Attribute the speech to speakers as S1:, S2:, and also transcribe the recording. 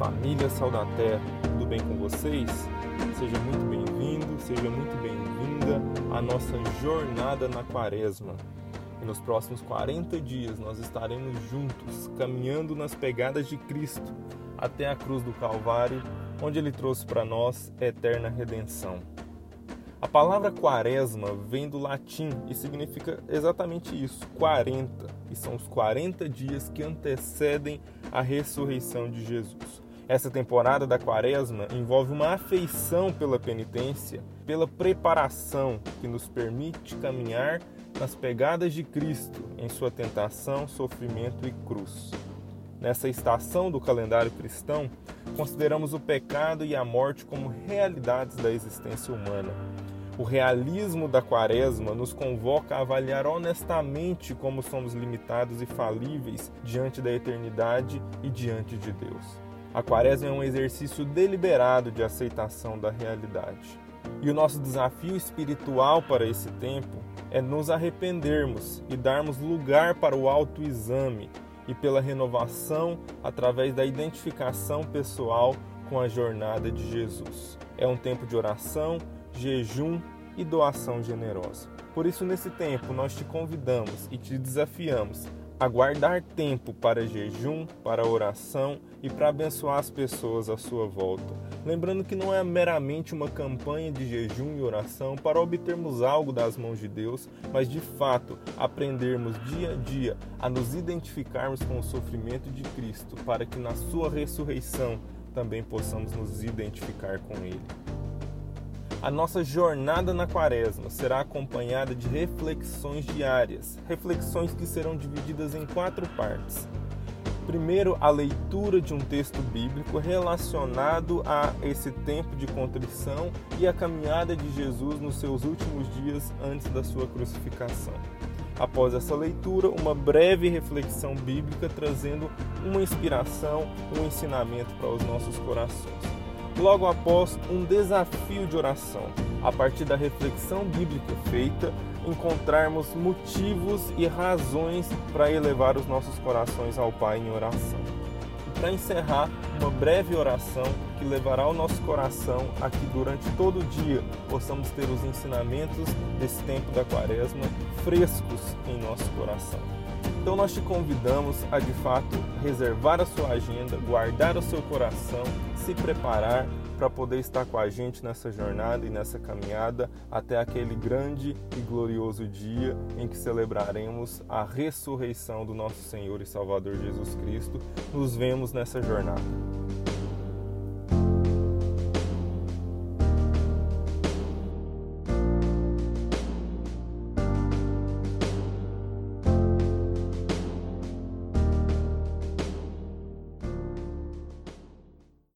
S1: família Sal da Terra, tudo bem com vocês? Seja muito bem-vindo, seja muito bem-vinda à nossa jornada na Quaresma. E nos próximos 40 dias nós estaremos juntos, caminhando nas pegadas de Cristo até a cruz do Calvário, onde ele trouxe para nós eterna redenção. A palavra quaresma vem do latim e significa exatamente isso, 40, e são os 40 dias que antecedem a ressurreição de Jesus. Essa temporada da quaresma envolve uma afeição pela penitência, pela preparação que nos permite caminhar nas pegadas de Cristo em sua tentação, sofrimento e cruz. Nessa estação do calendário cristão, consideramos o pecado e a morte como realidades da existência humana o realismo da Quaresma nos convoca a avaliar honestamente como somos limitados e falíveis diante da eternidade e diante de Deus. A Quaresma é um exercício deliberado de aceitação da realidade. E o nosso desafio espiritual para esse tempo é nos arrependermos e darmos lugar para o autoexame e pela renovação através da identificação pessoal com a jornada de Jesus. É um tempo de oração jejum e doação generosa. Por isso, nesse tempo, nós te convidamos e te desafiamos a guardar tempo para jejum, para oração e para abençoar as pessoas à sua volta. Lembrando que não é meramente uma campanha de jejum e oração para obtermos algo das mãos de Deus, mas de fato aprendermos dia a dia a nos identificarmos com o sofrimento de Cristo, para que na sua ressurreição também possamos nos identificar com Ele. A nossa jornada na Quaresma será acompanhada de reflexões diárias, reflexões que serão divididas em quatro partes. Primeiro, a leitura de um texto bíblico relacionado a esse tempo de contrição e a caminhada de Jesus nos seus últimos dias antes da sua crucificação. Após essa leitura, uma breve reflexão bíblica trazendo uma inspiração, um ensinamento para os nossos corações logo após um desafio de oração. A partir da reflexão bíblica feita, encontrarmos motivos e razões para elevar os nossos corações ao Pai em oração. E para encerrar, uma breve oração que levará o nosso coração a que durante todo o dia possamos ter os ensinamentos desse tempo da Quaresma frescos em nosso coração. Então nós te convidamos a de fato reservar a sua agenda, guardar o seu coração, se preparar para poder estar com a gente nessa jornada e nessa caminhada até aquele grande e glorioso dia em que celebraremos a ressurreição do nosso Senhor e Salvador Jesus Cristo. Nos vemos nessa jornada.